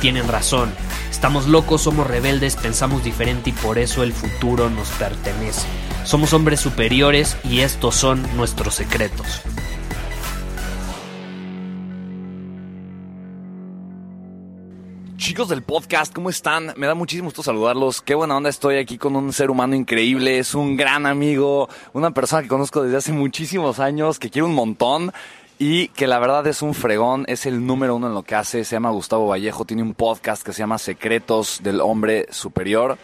tienen razón. Estamos locos, somos rebeldes, pensamos diferente y por eso el futuro nos pertenece. Somos hombres superiores y estos son nuestros secretos. Chicos del podcast, ¿cómo están? Me da muchísimo gusto saludarlos. Qué buena onda estoy aquí con un ser humano increíble. Es un gran amigo, una persona que conozco desde hace muchísimos años, que quiero un montón y que la verdad es un fregón. Es el número uno en lo que hace. Se llama Gustavo Vallejo. Tiene un podcast que se llama Secretos del Hombre Superior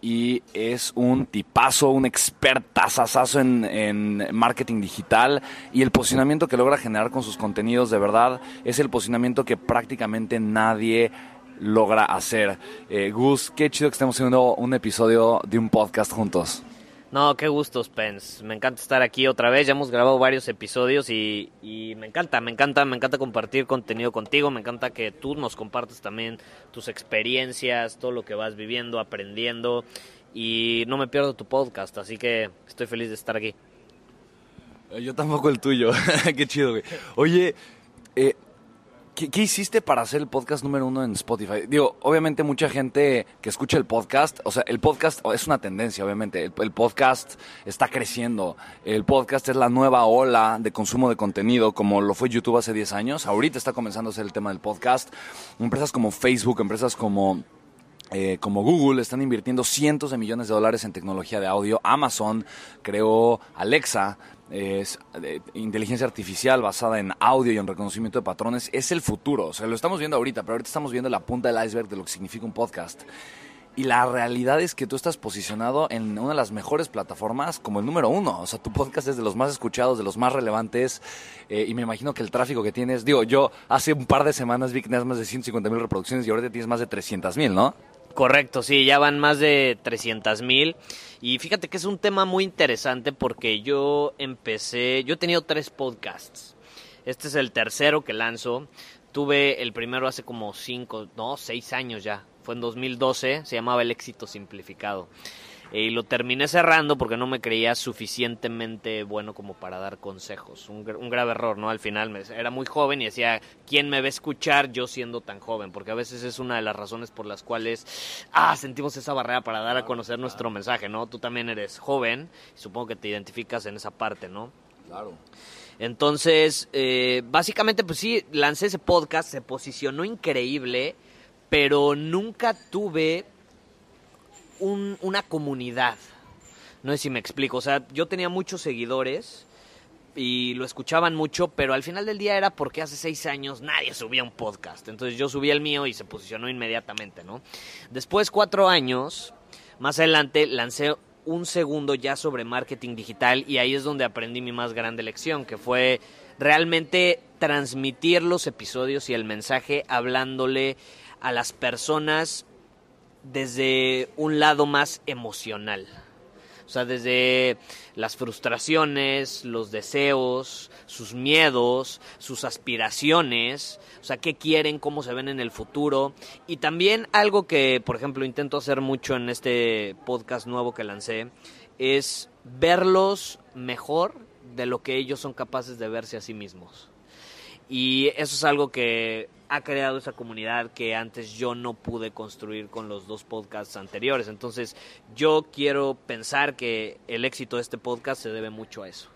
y es un tipazo, un expertazazazo en, en marketing digital y el posicionamiento que logra generar con sus contenidos de verdad es el posicionamiento que prácticamente nadie logra hacer. Eh, Gus, qué chido que estemos haciendo un episodio de un podcast juntos. No, qué gusto, Spence. Me encanta estar aquí otra vez. Ya hemos grabado varios episodios y, me encanta, me encanta, me encanta compartir contenido contigo. Me encanta que tú nos compartas también tus experiencias, todo lo que vas viviendo, aprendiendo. Y no me pierdo tu podcast, así que estoy feliz de estar aquí. Eh, Yo tampoco el tuyo. qué chido, güey. Oye, eh, ¿Qué, ¿Qué, hiciste para hacer el podcast número uno en Spotify? Digo, obviamente mucha gente que escucha el podcast, o sea, el podcast es una tendencia, obviamente. El, el, podcast está creciendo. El podcast es la nueva ola de consumo de contenido, como lo fue YouTube hace 10 años. Ahorita está comenzando a ser el tema del podcast. Empresas como Facebook, empresas como... Eh, como Google están invirtiendo cientos de millones de dólares en tecnología de audio. Amazon creó Alexa, es inteligencia artificial basada en audio y en reconocimiento de patrones, es el futuro. O sea, lo estamos viendo ahorita, pero ahorita estamos viendo la punta del iceberg de lo que significa un podcast. Y la realidad es que tú estás posicionado en una de las mejores plataformas como el número uno. O sea, tu podcast es de los más escuchados, de los más relevantes. Eh, y me imagino que el tráfico que tienes, digo, yo hace un par de semanas vi que tenías más de 150 mil reproducciones y ahorita tienes más de 300 mil, ¿no? Correcto, sí, ya van más de 300 mil. Y fíjate que es un tema muy interesante porque yo empecé, yo he tenido tres podcasts. Este es el tercero que lanzo. Tuve el primero hace como cinco, no, seis años ya. Fue en 2012, se llamaba El éxito simplificado. Y lo terminé cerrando porque no me creía suficientemente bueno como para dar consejos. Un, un, grave error, ¿no? Al final me, era muy joven y decía, ¿quién me va a escuchar yo siendo tan joven? Porque a veces es una de las razones por las cuales, ah, sentimos esa barrera para dar a conocer nuestro mensaje, ¿no? Tú también eres joven y supongo que te identificas en esa parte, ¿no? Claro. Entonces, eh, básicamente, pues sí, lancé ese podcast, se posicionó increíble, pero nunca tuve un, una comunidad. No sé si me explico. O sea, yo tenía muchos seguidores y lo escuchaban mucho, pero al final del día era porque hace seis años nadie subía un podcast. Entonces yo subí el mío y se posicionó inmediatamente, ¿no? Después, cuatro años, más adelante, lancé un segundo ya sobre marketing digital y ahí es donde aprendí mi más grande lección, que fue realmente transmitir los episodios y el mensaje hablándole a las personas desde un lado más emocional. O sea, desde las frustraciones, los deseos, sus miedos, sus aspiraciones, o sea, qué quieren, cómo se ven en el futuro. Y también algo que, por ejemplo, intento hacer mucho en este podcast nuevo que lancé, es verlos mejor de lo que ellos son capaces de verse a sí mismos. Y eso es algo que ha creado esa comunidad que antes yo no pude construir con los dos podcasts anteriores. Entonces yo quiero pensar que el éxito de este podcast se debe mucho a eso.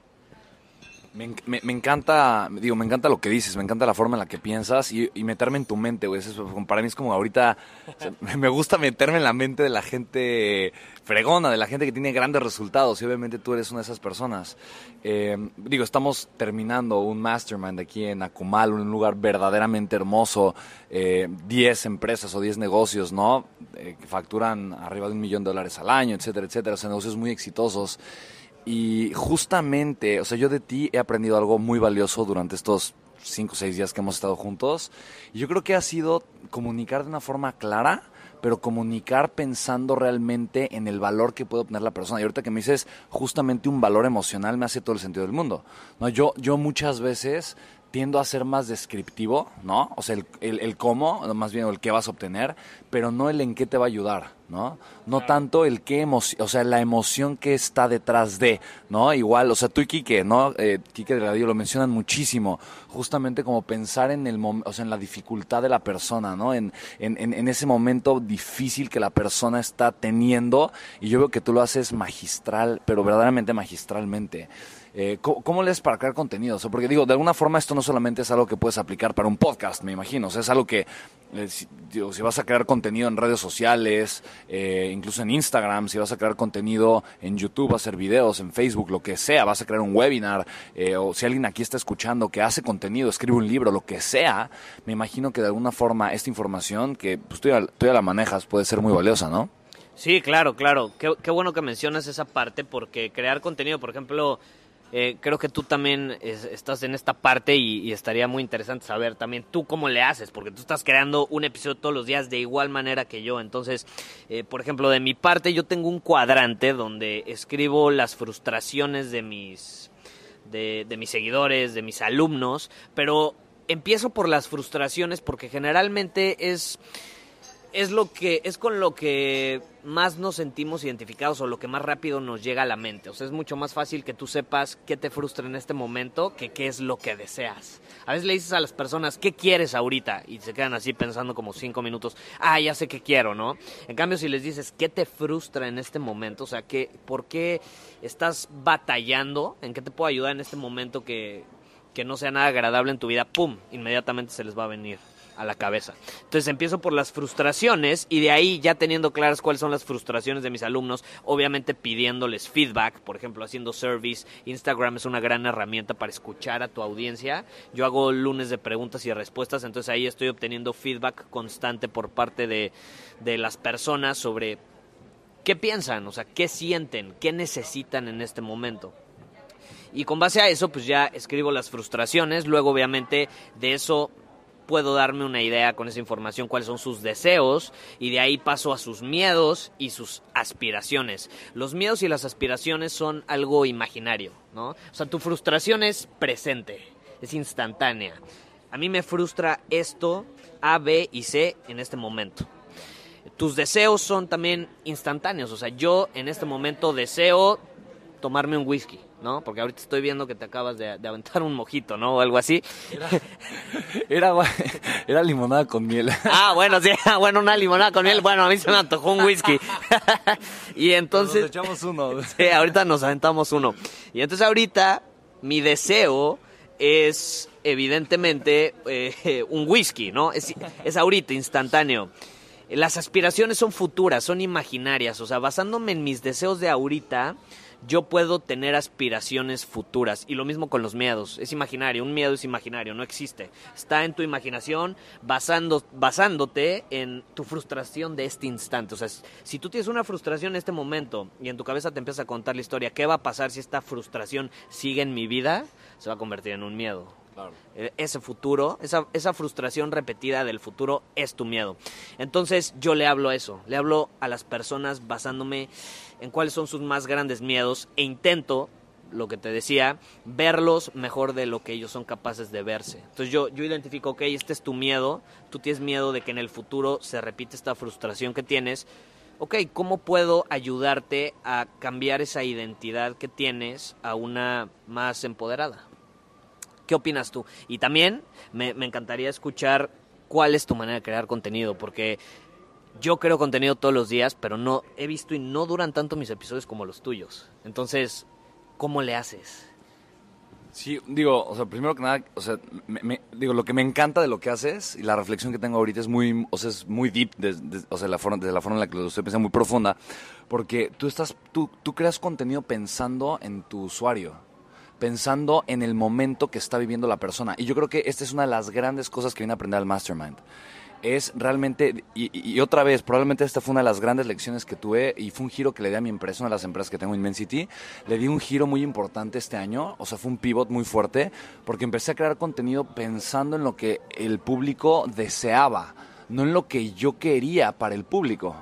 Me, me- me encanta, digo, me encanta lo que dices, me encanta la forma en la que piensas y, y meterme en tu mente, güey. Para mí es como ahorita, o sea, me- gusta meterme en la mente de la gente fregona, de la gente que tiene grandes resultados y obviamente tú eres una de esas personas. Eh, digo, estamos terminando un mastermind aquí en Akumal, un lugar verdaderamente hermoso, eh, 10 empresas o 10 negocios, ¿no? Eh, que facturan arriba de un millón de dólares al año, etcétera, etcétera, o sea, negocios muy exitosos. Y justamente, o sea, yo de ti he aprendido algo muy valioso durante estos cinco o seis días que hemos estado juntos. Y yo creo que ha sido comunicar de una forma clara, pero comunicar pensando realmente en el valor que puede obtener la persona. Y ahorita que me dices justamente un valor emocional me hace todo el sentido del mundo. ¿no? Yo, yo muchas veces tiendo a ser más descriptivo, ¿no? O sea, el, el, el cómo, más bien el qué vas a obtener, pero no el en qué te va a ayudar, ¿no? No tanto el qué emoción, o sea, la emoción que está detrás de, ¿no? Igual, o sea, tú y Quique, ¿no? Eh, Quique Delgadillo lo mencionan muchísimo, justamente como pensar en el o sea, en la dificultad de la persona, ¿no? En, en, en ese momento difícil que la persona está teniendo, y yo veo que tú lo haces magistral, pero verdaderamente magistralmente. Eh, ¿cómo, cómo lees para crear contenido? O porque digo, de alguna forma esto no solamente es algo que puedes aplicar para un podcast, me imagino. O sea, es algo que, eh, si vas a crear contenido en redes sociales, eh, incluso en Instagram, si vas a crear contenido en YouTube, hacer videos, en Facebook, lo que sea, vas a crear un webinar, eh, o si alguien aquí está escuchando que hace contenido, escribe un libro, lo que sea, me imagino que de alguna forma esta información, que pues, tú, ya, tú ya la manejas, puede ser muy valiosa, ¿no? Sí, claro, claro. Qué, qué bueno que mencionas esa parte porque crear contenido, por ejemplo, eh, creo que tú también es- estás en esta parte y, y estaría muy interesante saber también tú cómo le haces, porque tú estás creando un episodio todos los días de igual manera que yo. Entonces, eh, por ejemplo, de mi parte yo tengo un cuadrante donde escribo las frustraciones de mis, de, de mis seguidores, de mis alumnos, pero empiezo por las frustraciones porque generalmente es es lo que es con lo que más nos sentimos identificados o lo que más rápido nos llega a la mente. O sea, es mucho más fácil que tú sepas qué te frustra en este momento que qué es lo que deseas. A veces le dices a las personas, ¿qué quieres ahorita? Y se quedan así pensando como cinco minutos, ah, ya sé qué quiero, ¿no? En cambio, si les dices, ¿qué te frustra en este momento? O sea, ¿qué, ¿por qué estás batallando? ¿En qué te puedo ayudar en este momento que, que no sea nada agradable en tu vida? ¡Pum! Inmediatamente se les va a venir a la cabeza. Entonces empiezo por las frustraciones y de ahí ya teniendo claras cuáles son las frustraciones de mis alumnos, obviamente pidiéndoles feedback, por ejemplo haciendo service, Instagram es una gran herramienta para escuchar a tu audiencia. Yo hago lunes de preguntas y respuestas, entonces ahí estoy obteniendo feedback constante por parte de, de las personas sobre qué piensan, o sea, qué sienten, qué necesitan en este momento. Y con base a eso, pues ya escribo las frustraciones, luego obviamente de eso puedo darme una idea con esa información cuáles son sus deseos y de ahí paso a sus miedos y sus aspiraciones. Los miedos y las aspiraciones son algo imaginario, ¿no? O sea, tu frustración es presente, es instantánea. A mí me frustra esto, A, B y C en este momento. Tus deseos son también instantáneos, o sea, yo en este momento deseo tomarme un whisky, ¿no? Porque ahorita estoy viendo que te acabas de, de aventar un mojito, ¿no? O algo así. Era, era limonada con miel. Ah, bueno, sí, bueno, una limonada con miel. Bueno, a mí se me antojó un whisky. y entonces... Nos echamos uno. Sí, ahorita nos aventamos uno. Y entonces ahorita mi deseo es evidentemente eh, un whisky, ¿no? Es, es ahorita, instantáneo. Las aspiraciones son futuras, son imaginarias. O sea, basándome en mis deseos de ahorita, yo puedo tener aspiraciones futuras. Y lo mismo con los miedos. Es imaginario, un miedo es imaginario, no existe. Está en tu imaginación basando, basándote en tu frustración de este instante. O sea, si tú tienes una frustración en este momento y en tu cabeza te empieza a contar la historia, ¿qué va a pasar si esta frustración sigue en mi vida? Se va a convertir en un miedo. Eh, ese futuro, esa, esa frustración repetida del futuro es tu miedo. Entonces yo le hablo a eso, le hablo a las personas basándome en cuáles son sus más grandes miedos e intento, lo que te decía, verlos mejor de lo que ellos son capaces de verse. Entonces yo, yo identifico, ok, este es tu miedo, tú tienes miedo de que en el futuro se repite esta frustración que tienes. Ok, ¿cómo puedo ayudarte a cambiar esa identidad que tienes a una más empoderada? ¿Qué opinas tú? Y también me, encantaría escuchar cuál es tu manera de crear contenido, porque yo creo contenido todos los días, pero no he visto y no duran tanto mis episodios como los tuyos. Entonces, ¿cómo le haces? Sí, digo, o sea, primero que nada, o sea, me- digo, lo que me encanta de lo que haces y la reflexión que tengo ahorita es muy, o sea, es muy deep, des- o sea, la forma, desde la forma en la que lo estoy pensando, muy profunda, porque tú estás, tú, tú creas contenido pensando en tu usuario, pensando en el momento que está viviendo la persona. Y yo creo que esta es una de las grandes cosas que viene a aprender al Mastermind. Es realmente, y, y- otra vez, probablemente esta fue una de las grandes lecciones que tuve y fue un giro que le di a mi empresa, una de las empresas que tengo, Immensity. Le di un giro muy importante este año, o sea, fue un pivot muy fuerte, porque empecé a crear contenido pensando en lo que el público deseaba, no en lo que yo quería para el público.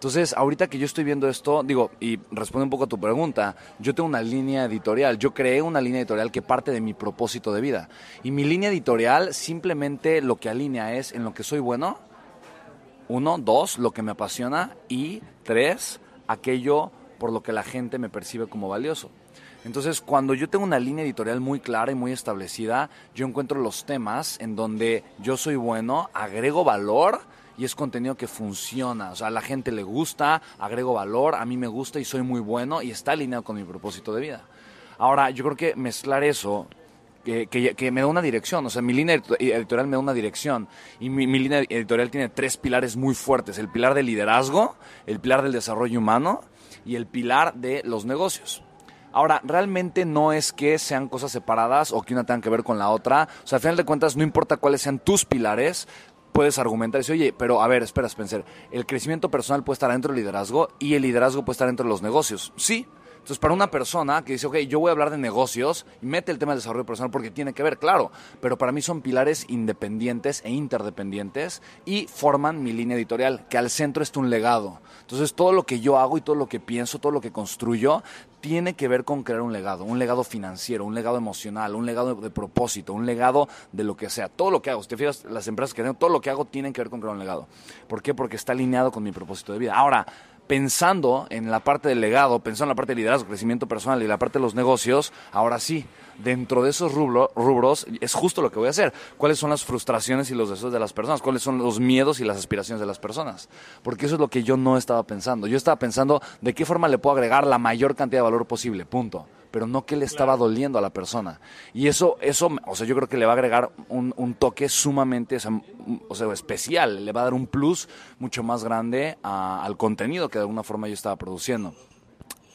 Entonces, ahorita que yo estoy viendo esto, digo, y responde un poco a tu pregunta, yo tengo una línea editorial, yo creé una línea editorial que parte de mi propósito de vida. Y mi línea editorial simplemente lo que alinea es en lo que soy bueno, uno, dos, lo que me apasiona y tres, aquello por lo que la gente me percibe como valioso. Entonces, cuando yo tengo una línea editorial muy clara y muy establecida, yo encuentro los temas en donde yo soy bueno, agrego valor y es contenido que funciona. O sea, a la gente le gusta, agrego valor, a mí me gusta y soy muy bueno y está alineado con mi propósito de vida. Ahora, yo creo que mezclar eso que, que- me da una dirección. O sea, mi línea edito- editorial me da una dirección. Y mi, mi línea editorial tiene tres pilares muy fuertes. El pilar del liderazgo, el pilar del desarrollo humano y el pilar de los negocios. Ahora, realmente no es que sean cosas separadas o que una tenga que ver con la otra. O sea, al final de cuentas, no importa cuáles sean tus pilares, puedes argumentar y decir, oye, pero a ver, espera, Spencer, el crecimiento personal puede estar dentro del liderazgo y el liderazgo puede estar dentro de los negocios. Sí. Entonces, para una persona que dice, ok, yo voy a hablar de negocios mete el tema del desarrollo personal porque tiene que ver, claro, pero para mí son pilares independientes e interdependientes y forman mi línea editorial, que al centro está un legado. Entonces, todo lo que yo hago y todo lo que pienso, todo lo que construyo, tiene que ver con crear un legado, un legado financiero, un legado emocional, un legado de, de propósito, un legado de lo que sea. Todo lo que hago, si te fijas, las empresas que tengo, todo lo que hago tiene que ver con crear un legado. ¿Por qué? Porque está alineado con mi propósito de vida. Ahora, pensando en la parte del legado, pensando en la parte de liderazgo, crecimiento personal y la parte de los negocios, ahora sí, dentro de esos rubro- rubros es justo lo que voy a hacer. ¿Cuáles son las frustraciones y los deseos de las personas? ¿Cuáles son los miedos y las aspiraciones de las personas? Porque eso es lo que yo no estaba pensando. Yo estaba pensando de qué forma le puedo agregar la mayor cantidad de valor posible, punto. Pero no que le estaba doliendo a la persona. Y eso, eso, o sea, yo creo que le va a agregar un, un toque sumamente, o sea, un- o sea, especial. Le va a dar un plus mucho más grande a- al contenido que de alguna forma yo estaba produciendo.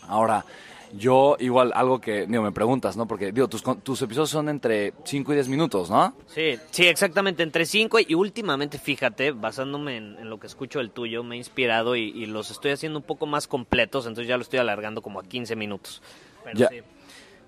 Ahora, yo igual algo que, digo, me preguntas, ¿no? Porque, digo, tus, tus episodios son entre 5 y 10 minutos, ¿no? Sí, sí, exactamente, entre 5 y últimamente, fíjate, basándome en, en lo que escucho del tuyo, me he inspirado y, y los estoy haciendo un poco más completos, entonces ya lo estoy alargando como a 15 minutos. Pero Ya. sí,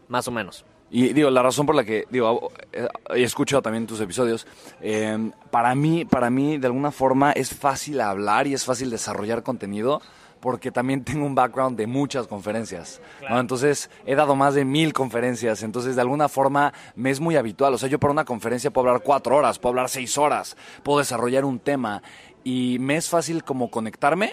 más o menos. Y digo, la razón por la que, digo, eh, he escuchado también tus episodios, eh, para mí, para mí, de alguna forma, es fácil hablar y es fácil desarrollar contenido porque también tengo un background de muchas conferencias, ¿no? Entonces, he dado más de mil conferencias, entonces, de alguna forma, me es muy habitual. O sea, yo para una conferencia puedo hablar cuatro horas, puedo hablar seis horas, puedo desarrollar un tema y me es fácil como conectarme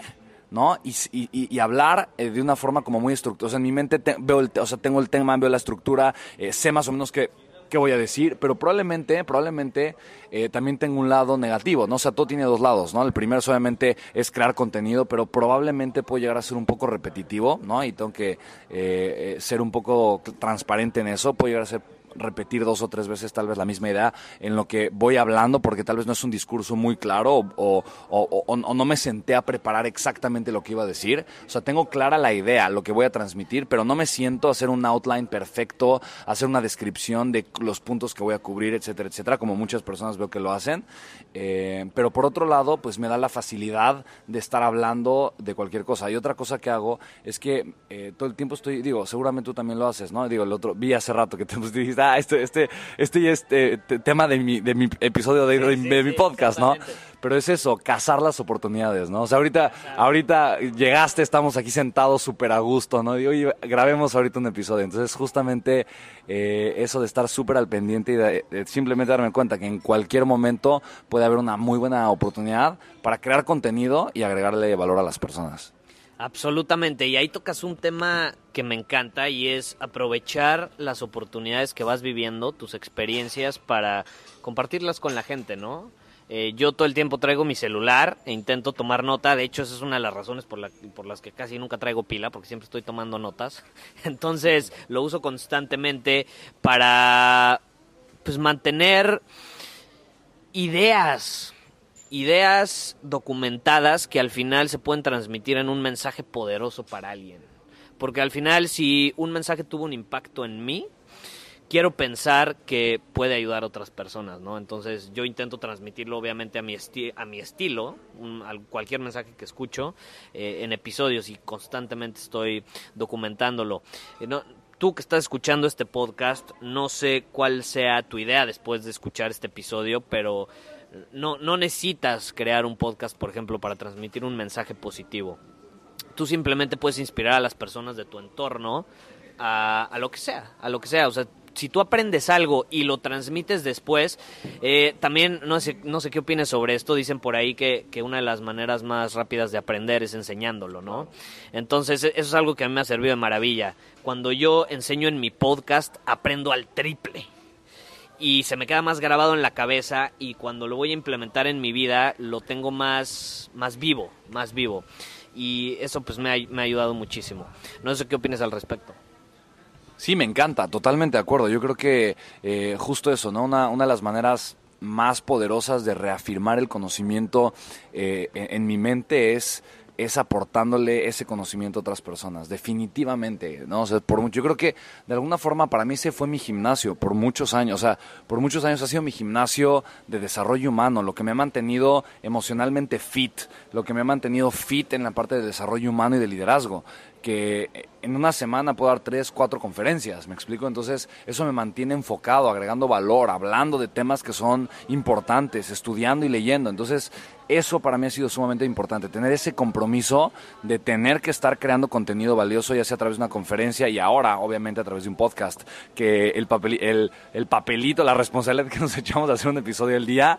¿no? Y, y- hablar eh, de una forma como muy estructurada. O sea, en mi mente te- veo el, o sea, tengo el tema, veo la estructura, eh, sé más o menos qué, qué voy a decir, pero probablemente, probablemente eh, también tengo un lado negativo, ¿no? O sea, todo tiene dos lados, ¿no? El primero obviamente es crear contenido, pero probablemente puedo llegar a ser un poco repetitivo, ¿no? Y tengo que eh, ser un poco transparente en eso, puedo llegar a ser repetir dos o tres veces tal vez la misma idea en lo que voy hablando porque tal vez no es un discurso muy claro o, o- o- o- no me senté a preparar exactamente lo que iba a decir. O sea, tengo clara la idea, lo que voy a transmitir, pero no me siento a hacer un outline perfecto, a hacer una descripción de los puntos que voy a cubrir, etcétera, etcétera, como muchas personas veo que lo hacen. Eh, pero por otro lado, pues me da la facilidad de estar hablando de cualquier cosa. Y otra cosa que hago es que eh, todo el tiempo estoy, digo, seguramente tú también lo haces, ¿no? Digo, el otro, vi hace rato que te dijiste, este, este, este ya es eh, te- tema de mi, de mi episodio de, mi podcast, ¿no? Pero es eso, cazar las oportunidades, ¿no? O sea, ahorita, ahorita llegaste, estamos aquí sentados súper a gusto, ¿no? Y oye, grabemos ahorita un episodio. Entonces, justamente eh, eso de estar súper al pendiente y de, de simplemente darme cuenta que en cualquier momento puede haber una muy buena oportunidad para crear contenido y agregarle valor a las personas. Absolutamente, y ahí tocas un tema que me encanta y es aprovechar las oportunidades que vas viviendo, tus experiencias para compartirlas con la gente, ¿no? Eh, yo todo el tiempo traigo mi celular e intento tomar nota. De hecho, esa es una de las razones por, la- por las que casi nunca traigo pila, porque siempre estoy tomando notas. Entonces, lo uso constantemente para pues mantener ideas, ideas documentadas que al final se pueden transmitir en un mensaje poderoso para alguien. Porque al final, si un mensaje tuvo un impacto en mí, quiero pensar que puede ayudar a otras personas, ¿no? Entonces yo intento transmitirlo obviamente a mi, a mi estilo, un- al- cualquier mensaje que escucho eh, en episodios y constantemente estoy documentándolo. Eh, tú que estás escuchando este podcast, no sé cuál sea tu idea después de escuchar este episodio, pero no, no necesitas crear un podcast, por ejemplo, para transmitir un mensaje positivo tú simplemente puedes inspirar a las personas de tu entorno a, a lo que sea, a lo que sea. O sea, si tú aprendes algo y lo transmites después, eh, también no sé, no sé qué opines sobre esto. Dicen por ahí que, que una de las maneras más rápidas de aprender es enseñándolo, ¿no? Entonces, e- eso es algo que a mí me ha servido de maravilla. Cuando yo enseño en mi podcast, aprendo al triple y se me queda más grabado en la cabeza y cuando lo voy a implementar en mi vida lo tengo más, más vivo, más vivo. Y eso pues me ha, me ha ayudado muchísimo. No sé qué opinas al respecto. Sí, me encanta, totalmente de acuerdo. Yo creo que eh, justo eso, ¿no? Una, una de las maneras más poderosas de reafirmar el conocimiento eh, en, en mi mente es es aportándole ese conocimiento a otras personas, definitivamente, ¿no? O por mucho, yo creo que de alguna forma para mí ese fue mi gimnasio por muchos años, o sea, por muchos años ha sido mi gimnasio de desarrollo humano, lo que me ha mantenido emocionalmente fit, lo que me ha mantenido fit en la parte de desarrollo humano y de liderazgo que en una semana puedo dar tres, cuatro conferencias, ¿me explico? Entonces eso me mantiene enfocado, agregando valor, hablando de temas que son importantes, estudiando y leyendo. Entonces eso para mí ha sido sumamente importante, tener ese compromiso de tener que estar creando contenido valioso, ya sea a través de una conferencia y ahora obviamente a través de un podcast, que el, papel, el, el papelito, la responsabilidad que nos echamos de hacer un episodio al día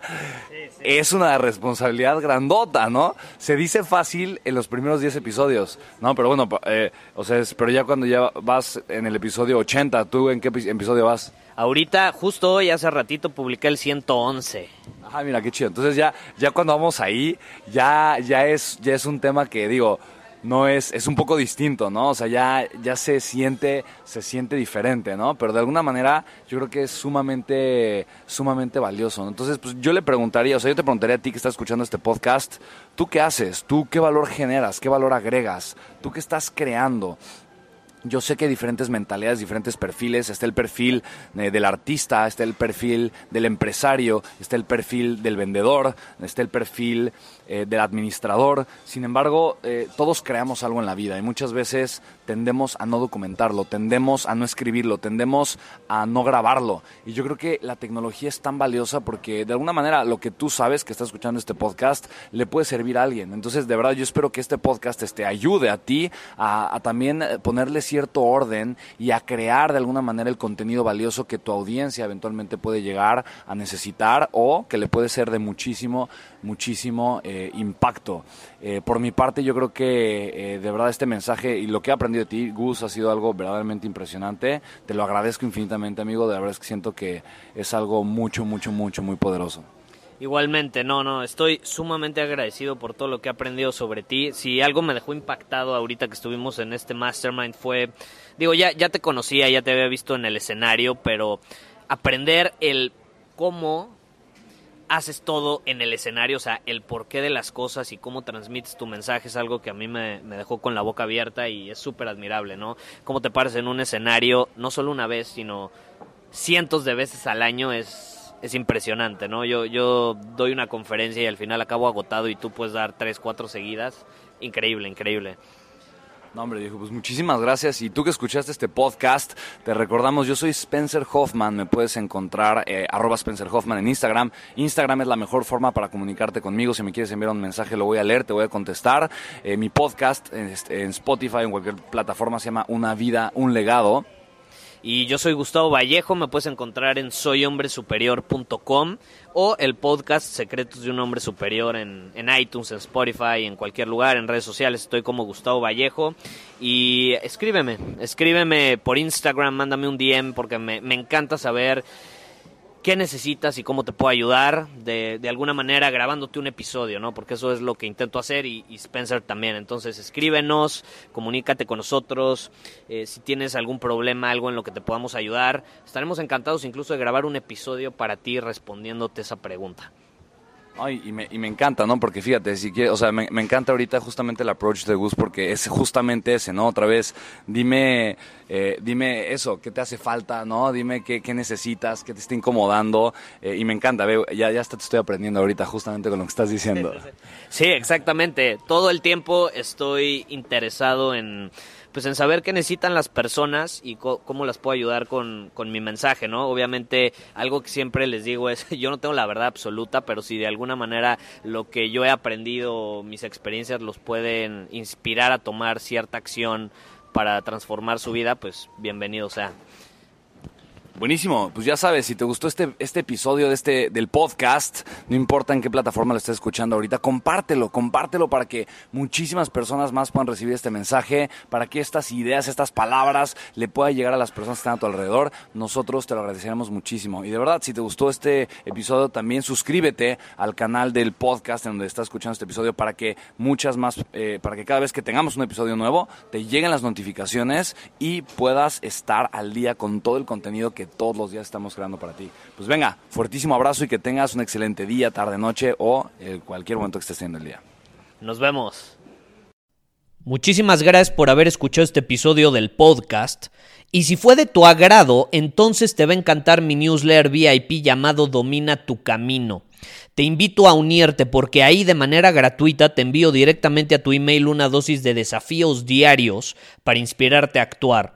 es una responsabilidad grandota, ¿no? Se dice fácil en los primeros 10 episodios, ¿no? Pero bueno, eh, o sea, es, pero ya cuando ya vas en el episodio 80, ¿tú en qué epi- episodio vas? Ahorita, justo hoy, hace ratito, publiqué el 111. Ajá, mira, qué chido. Entonces ya, ya cuando vamos ahí, ya, ya, es, ya es un tema que digo, no es, es un poco distinto, ¿no? O sea, ya, ya se siente, se siente diferente, ¿no? Pero de alguna manera yo creo que es sumamente, sumamente valioso. ¿no? Entonces, pues yo le preguntaría, o sea, yo te preguntaría a ti que estás escuchando este podcast, ¿tú qué haces? ¿Tú qué valor generas? ¿Qué valor agregas? ¿Tú qué estás creando? Yo sé que hay diferentes mentalidades, diferentes perfiles. Está el perfil eh, del artista, está el perfil del empresario, está el perfil del vendedor, está el perfil eh, del administrador. Sin embargo, eh, todos creamos algo en la vida y muchas veces tendemos a no documentarlo, tendemos a no escribirlo, tendemos a no grabarlo. Y yo creo que la tecnología es tan valiosa porque de alguna manera lo que tú sabes que estás escuchando este podcast le puede servir a alguien. Entonces, de verdad, yo espero que este podcast te ayude a ti a, a también ponerle cierto orden y a crear de alguna manera el contenido valioso que tu audiencia eventualmente puede llegar a necesitar o que le puede ser de muchísimo, muchísimo eh, impacto. Eh, por mi parte, yo creo que eh, de verdad este mensaje y lo que he aprendido de ti, Gus, ha sido algo verdaderamente impresionante. Te lo agradezco infinitamente, amigo. De verdad es que siento que es algo mucho, mucho, mucho, muy poderoso. Igualmente, no, no, estoy sumamente agradecido por todo lo que he aprendido sobre ti. Si algo me dejó impactado ahorita que estuvimos en este mastermind fue, digo, ya, ya te conocía, ya te había visto en el escenario, pero aprender el cómo haces todo en el escenario, o sea, el porqué de las cosas y cómo transmites tu mensaje es algo que a mí me, dejó con la boca abierta y es súper admirable, ¿no? Cómo te pares en un escenario, no solo una vez, sino cientos de veces al año es es impresionante, ¿no? Yo, yo doy una conferencia y al final acabo agotado y tú puedes dar tres, cuatro seguidas. Increíble, increíble. No, hombre, dijo, pues muchísimas gracias. Y tú que escuchaste este podcast, te recordamos, yo soy Spencer Hoffman, me puedes encontrar eh, arroba Spencer Hoffman en Instagram. Instagram es la mejor forma para comunicarte conmigo. Si me quieres enviar un mensaje, lo voy a leer, te voy a contestar. Eh, mi podcast en, en Spotify, en cualquier plataforma, se llama Una Vida, Un Legado. Y yo soy Gustavo Vallejo, me puedes encontrar en soyhombresuperior.com o el podcast Secretos de un Hombre Superior en, en, iTunes, en Spotify, en cualquier lugar, en redes sociales. Estoy como Gustavo Vallejo. Y escríbeme, escríbeme por Instagram, mándame un DM porque me, me encanta saber qué necesitas y cómo te puedo ayudar, de, de, alguna manera grabándote un episodio, ¿no? Porque eso es lo que intento hacer y, Spencer también. Entonces escríbenos, comunícate con nosotros, eh, si tienes algún problema, algo en lo que te podamos ayudar, estaremos encantados incluso de grabar un episodio para ti respondiéndote esa pregunta. Ay, y, me, y me encanta, ¿no? Porque fíjate, si quieres, o sea, me, encanta ahorita justamente el approach de Gus porque es justamente ese, ¿no? Otra vez, dime, eh, dime eso, qué te hace falta, ¿no? Dime qué, qué necesitas, qué te está incomodando. Eh, y me encanta, veo, ya, ya hasta te estoy aprendiendo ahorita justamente con lo que estás diciendo. Sí, exactamente. Todo el tiempo estoy interesado en pues en saber qué necesitan las personas y cómo las puedo ayudar con, con, mi mensaje, ¿no? Obviamente algo que siempre les digo es, yo no tengo la verdad absoluta, pero si de alguna manera lo que yo he aprendido, mis experiencias los pueden inspirar a tomar cierta acción para transformar su vida, pues bienvenido sea. Buenísimo, pues ya sabes, si te gustó este, este episodio de este, del podcast, no importa en qué plataforma lo estés escuchando ahorita, compártelo, compártelo para que muchísimas personas más puedan recibir este mensaje, para que estas ideas, estas palabras le puedan llegar a las personas que están a tu alrededor. Nosotros te lo agradeceremos muchísimo. Y de verdad, si te gustó este episodio, también suscríbete al canal del podcast en donde estás escuchando este episodio para que muchas más, eh, para que cada vez que tengamos un episodio nuevo, te lleguen las notificaciones y puedas estar al día con todo el contenido que todos los días estamos creando para ti. Pues venga, fuertísimo abrazo y que tengas un excelente día, tarde, noche o en cualquier momento que estés teniendo el día. Nos vemos. Muchísimas gracias por haber escuchado este episodio del podcast. Y si fue de tu agrado, entonces te va a encantar mi newsletter VIP llamado Domina tu Camino. Te invito a unirte porque ahí de manera gratuita te envío directamente a tu email una dosis de desafíos diarios para inspirarte a actuar.